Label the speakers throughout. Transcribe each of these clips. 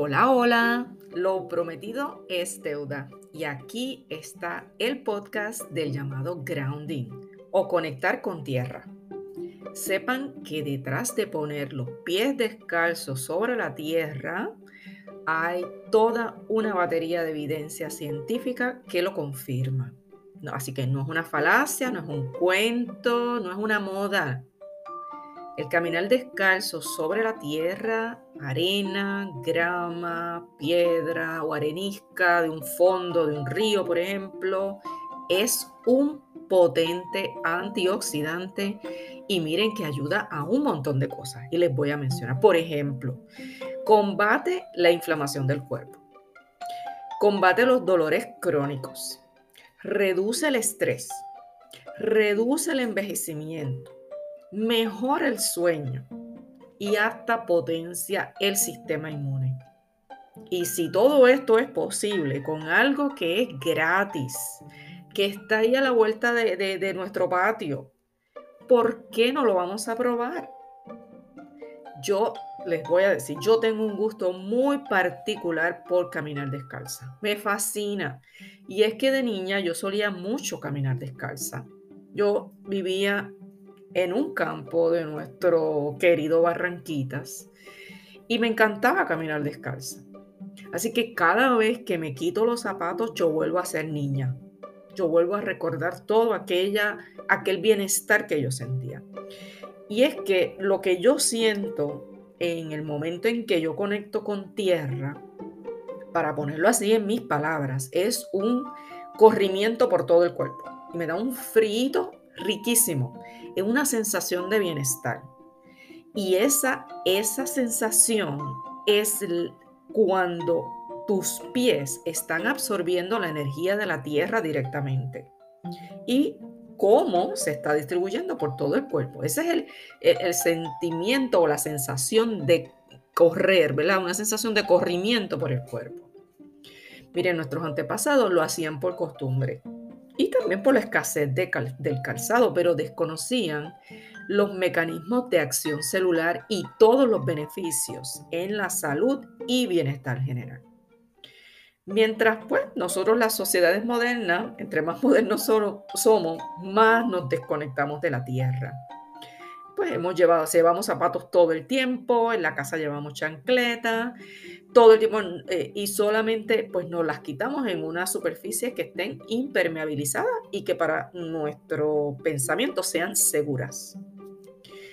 Speaker 1: Hola, hola, lo prometido es deuda y aquí está el podcast del llamado grounding o conectar con tierra. Sepan que detrás de poner los pies descalzos sobre la tierra hay toda una batería de evidencia científica que lo confirma. así que no es una falacia, no es un cuento, no es una moda. El caminar descalzo sobre la tierra, arena, grama, piedra o arenisca de un fondo de un río, por ejemplo, es un potente antioxidante y miren que ayuda a un montón de cosas. Y les voy a mencionar, por ejemplo, combate la inflamación del cuerpo, combate los dolores crónicos, reduce el estrés, reduce el envejecimiento mejora el sueño y hasta potencia el sistema inmune. Y si todo esto es posible con algo que es gratis, que está ahí a la vuelta de, nuestro patio, ¿por qué no lo vamos a probar? Yo les voy a decir, yo tengo un gusto muy particular por caminar descalza. Me fascina. Y es que de niña yo solía mucho caminar descalza. Yo vivía en un campo de nuestro querido Barranquitas y me encantaba caminar descalza. Así que cada vez que me quito los zapatos yo vuelvo a ser niña. Yo vuelvo a recordar todo aquella, aquel bienestar que yo sentía. Y es que lo que yo siento en el momento en que yo conecto con tierra, para ponerlo así en mis palabras, es un corrimiento por todo el cuerpo. Y me da un frío riquísimo, es una sensación de bienestar. Y esa, esa sensación es cuando tus pies están absorbiendo la energía de la tierra directamente. Y cómo se está distribuyendo por todo el cuerpo. Ese es el, el, sentimiento o la sensación de correr, ¿verdad? Una sensación de corrimiento por el cuerpo. Miren, nuestros antepasados lo hacían por costumbre y también por la escasez del calzado, pero desconocían los mecanismos de acción celular y todos los beneficios en la salud y bienestar general. Mientras pues nosotros las sociedades modernas, entre más modernos somos, más nos desconectamos de la tierra. Pues hemos llevado, llevamos zapatos todo el tiempo, en la casa llevamos chancleta, todo el tiempo eh, y solamente pues nos las quitamos en una superficie que estén impermeabilizadas y que para nuestro pensamiento sean seguras.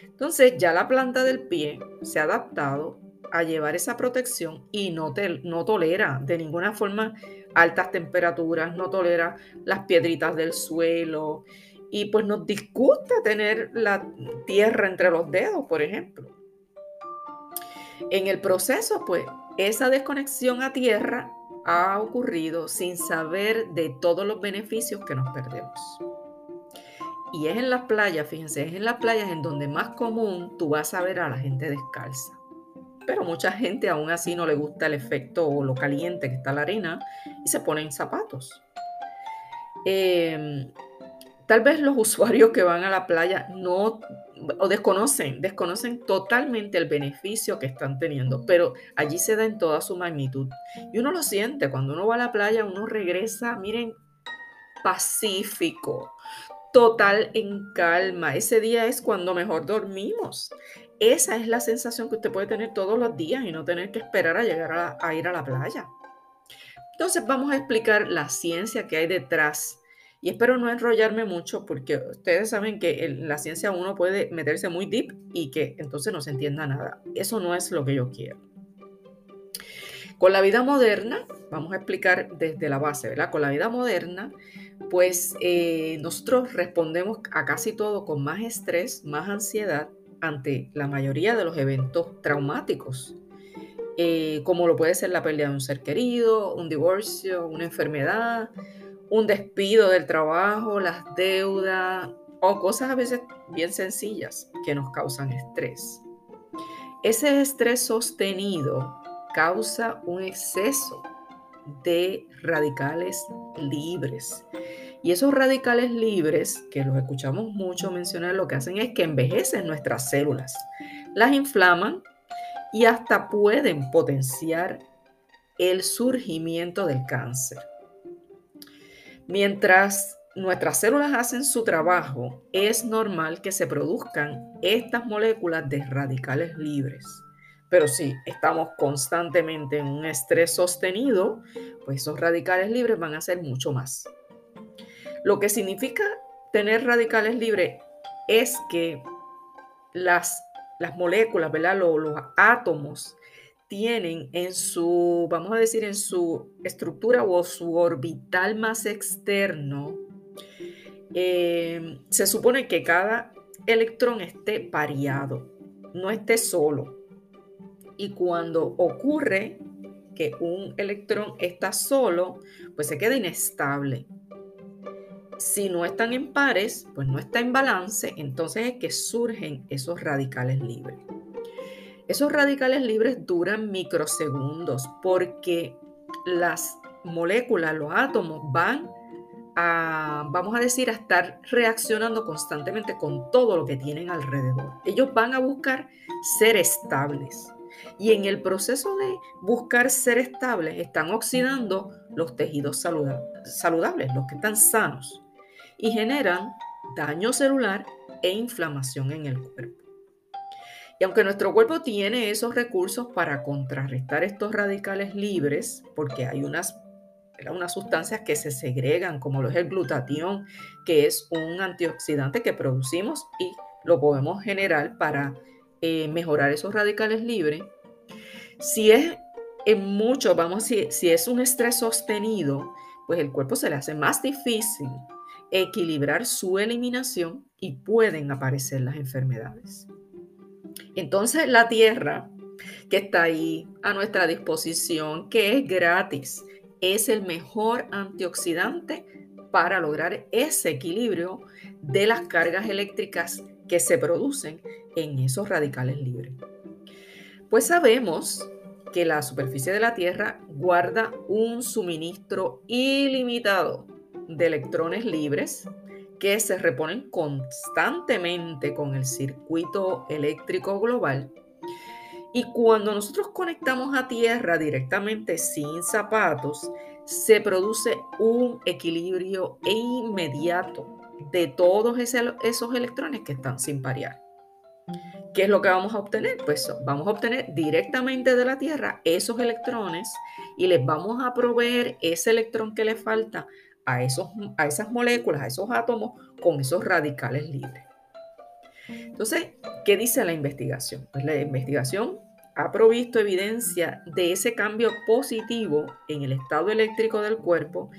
Speaker 1: Entonces ya la planta del pie se ha adaptado a llevar esa protección y no, no tolera de ninguna forma altas temperaturas, no tolera las piedritas del suelo y pues nos disgusta tener la tierra entre los dedos, por ejemplo. En el proceso, pues esa desconexión a tierra ha ocurrido sin saber de todos los beneficios que nos perdemos. Y es en las playas, fíjense, es en las playas en donde más común tú vas a ver a la gente descalza. Pero mucha gente aún así no le gusta el efecto o lo caliente que está la arena y se ponen zapatos. Em, tal vez los usuarios que van a la playa no o desconocen, desconocen totalmente el beneficio que están teniendo, pero allí se da en toda su magnitud. Y uno lo siente, cuando uno va a la playa, uno regresa, miren, pacífico, total en calma. Ese día es cuando mejor dormimos. Esa es la sensación que usted puede tener todos los días y no tener que esperar a llegar a, a ir a la playa. Entonces vamos a explicar la ciencia que hay detrás y espero no enrollarme mucho porque ustedes saben que en la ciencia uno puede meterse muy deep y que entonces no se entienda nada. Eso no es lo que yo quiero. Con la vida moderna, vamos a explicar desde la base, ¿verdad? Con la vida moderna, pues eh, nosotros respondemos a casi todo con más estrés, más ansiedad ante la mayoría de los eventos traumáticos, eh, como lo puede ser la pérdida de un ser querido, un divorcio, una enfermedad, un despido del trabajo, las deudas o cosas a veces bien sencillas que nos causan estrés. Ese estrés sostenido causa un exceso de radicales libres. Y esos radicales libres, que los escuchamos mucho mencionar, lo que hacen es que envejecen nuestras células, las inflaman y hasta pueden potenciar el surgimiento del cáncer. Mientras nuestras células hacen su trabajo, es normal que se produzcan estas moléculas de radicales libres. Pero si estamos constantemente en un estrés sostenido, pues esos radicales libres van a ser mucho más. Lo que significa tener radicales libres es que las, las moléculas, ¿verdad? Los, los átomos tienen en su, vamos a decir, en su estructura o su orbital más externo, eh, se supone que cada electrón esté pareado, no esté solo. Y cuando ocurre que un electrón está solo, pues se queda inestable. Si no están en pares, pues no está en balance, entonces es que surgen esos radicales libres. Esos radicales libres duran microsegundos porque las moléculas, los átomos van a, vamos a decir, a estar reaccionando constantemente con todo lo que tienen alrededor. Ellos van a buscar ser estables. Y en el proceso de buscar ser estables, están oxidando los tejidos saludables, los que están sanos, y generan daño celular e inflamación en el cuerpo. Y aunque nuestro cuerpo tiene esos recursos para contrarrestar estos radicales libres, porque hay unas, unas sustancias que se segregan, como lo es el glutatión, que es un antioxidante que producimos y lo podemos generar para eh, mejorar esos radicales libres. Si es en mucho, vamos, si, si es un estrés sostenido, pues el cuerpo se le hace más difícil equilibrar su eliminación y pueden aparecer las enfermedades. Entonces la tierra que está ahí a nuestra disposición, que es gratis, es el mejor antioxidante para lograr ese equilibrio de las cargas eléctricas que se producen en esos radicales libres. Pues sabemos que la superficie de la Tierra guarda un suministro ilimitado de electrones libres que se reponen constantemente con el circuito eléctrico global. Y cuando nosotros conectamos a tierra directamente sin zapatos, se produce un equilibrio inmediato de todos esos electrones que están sin parear. ¿Qué es lo que vamos a obtener? Pues vamos a obtener directamente de la Tierra esos electrones y les vamos a proveer ese electrón que le falta a, esos, a esas moléculas, a esos átomos con esos radicales libres. Entonces, ¿qué dice la investigación? Pues la investigación ha provisto evidencia de ese cambio positivo en el estado eléctrico del cuerpo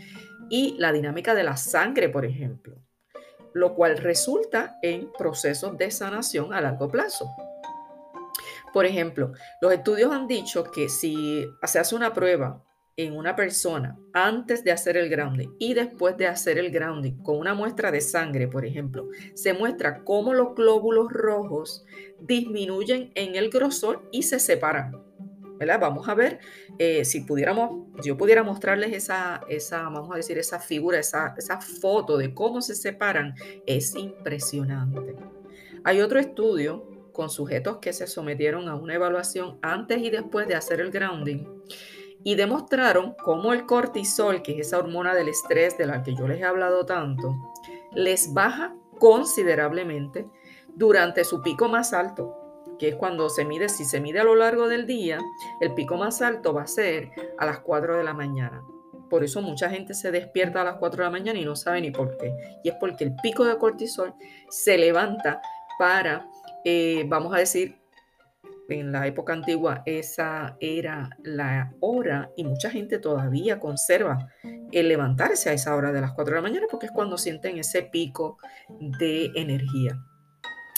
Speaker 1: y la dinámica de la sangre, por ejemplo, lo cual resulta en procesos de sanación a largo plazo. Por ejemplo, los estudios han dicho que si se hace una prueba en una persona antes de hacer el grounding y después de hacer el grounding con una muestra de sangre, por ejemplo, se muestra cómo los glóbulos rojos disminuyen en el grosor y se separan. ¿verdad? Vamos a ver eh, si pudiéramos, yo pudiera mostrarles esa, esa, vamos a decir, esa figura, esa, esa foto de cómo se separan, es impresionante. Hay otro estudio con sujetos que se sometieron a una evaluación antes y después de hacer el grounding y demostraron cómo el cortisol, que es esa hormona del estrés de la que yo les he hablado tanto, les baja considerablemente durante su pico más alto, que es cuando se mide, si se mide a lo largo del día, el pico más alto va a ser a las 4 de la mañana. Por eso mucha gente se despierta a las 4 de la mañana y no sabe ni por qué. Y es porque el pico de cortisol se levanta para, eh, vamos a decir, en la época antigua esa era la hora y mucha gente todavía conserva el levantarse a esa hora de las 4 de la mañana porque es cuando sienten ese pico de energía.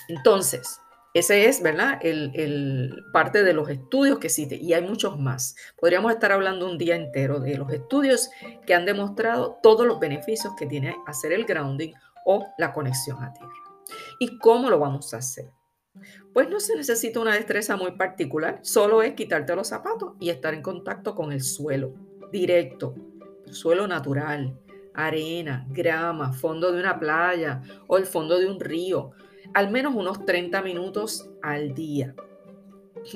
Speaker 1: Entonces, ese es, ¿verdad? El, parte de los estudios que existe y hay muchos más. Podríamos estar hablando un día entero de los estudios que han demostrado todos los beneficios que tiene hacer el grounding o la conexión a tierra. ¿Y cómo lo vamos a hacer? Pues no se necesita una destreza muy particular, solo es quitarte los zapatos y estar en contacto con el suelo, directo, suelo natural, arena, grama, fondo de una playa o el fondo de un río, al menos unos 30 minutos al día.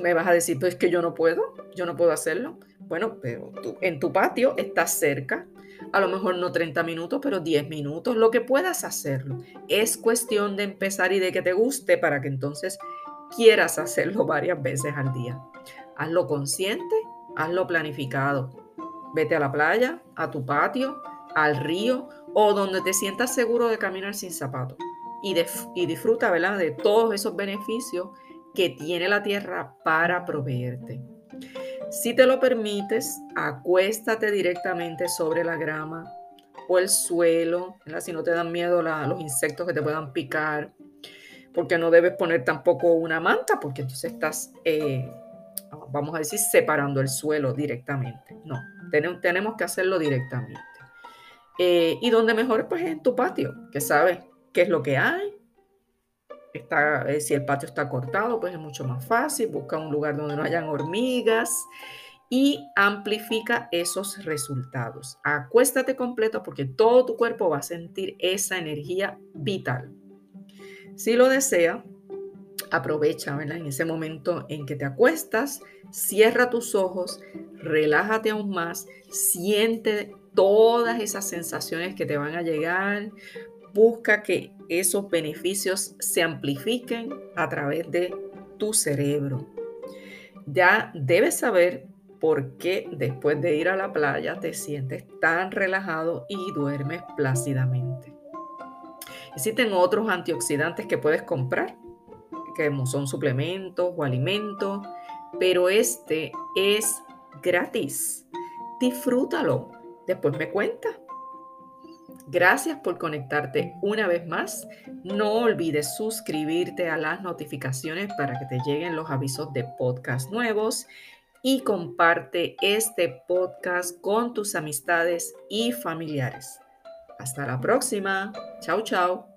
Speaker 1: Me vas a decir, pues que yo no puedo, yo no puedo hacerlo. Bueno, pero tú, en tu patio estás cerca, a lo mejor no 30 minutos, pero 10 minutos, lo que puedas hacerlo. Es cuestión de empezar y de que te guste para que entonces quieras hacerlo varias veces al día. Hazlo consciente, hazlo planificado. Vete a la playa, a tu patio, al río o donde te sientas seguro de caminar sin zapatos. Y, y disfruta ¿verdad? de todos esos beneficios que tiene la tierra para proveerte. Si te lo permites, acuéstate directamente sobre la grama o el suelo, si no te dan miedo los insectos que te puedan picar, porque no debes poner tampoco una manta, porque entonces estás, eh, vamos a decir, separando el suelo directamente. No, tenemos, que hacerlo directamente. Eh, y donde mejor, pues en tu patio, que sabes qué es lo que hay, Eh, si el patio está cortado, pues es mucho más fácil. Busca un lugar donde no hayan hormigas y amplifica esos resultados. Acuéstate completo porque todo tu cuerpo va a sentir esa energía vital. Si lo desea, aprovecha en ese momento en que te acuestas, cierra tus ojos, relájate aún más, siente todas esas sensaciones que te van a llegar, busca que esos beneficios se amplifiquen a través de tu cerebro. Ya debes saber por qué después de ir a la playa te sientes tan relajado y duermes plácidamente. Existen otros antioxidantes que puedes comprar, que son suplementos o alimentos, pero este es gratis. Disfrútalo. Después me cuentas. Gracias por conectarte una vez más. No olvides suscribirte a las notificaciones para que te lleguen los avisos de podcast nuevos y comparte este podcast con tus amistades y familiares. Hasta la próxima. Chao, chao.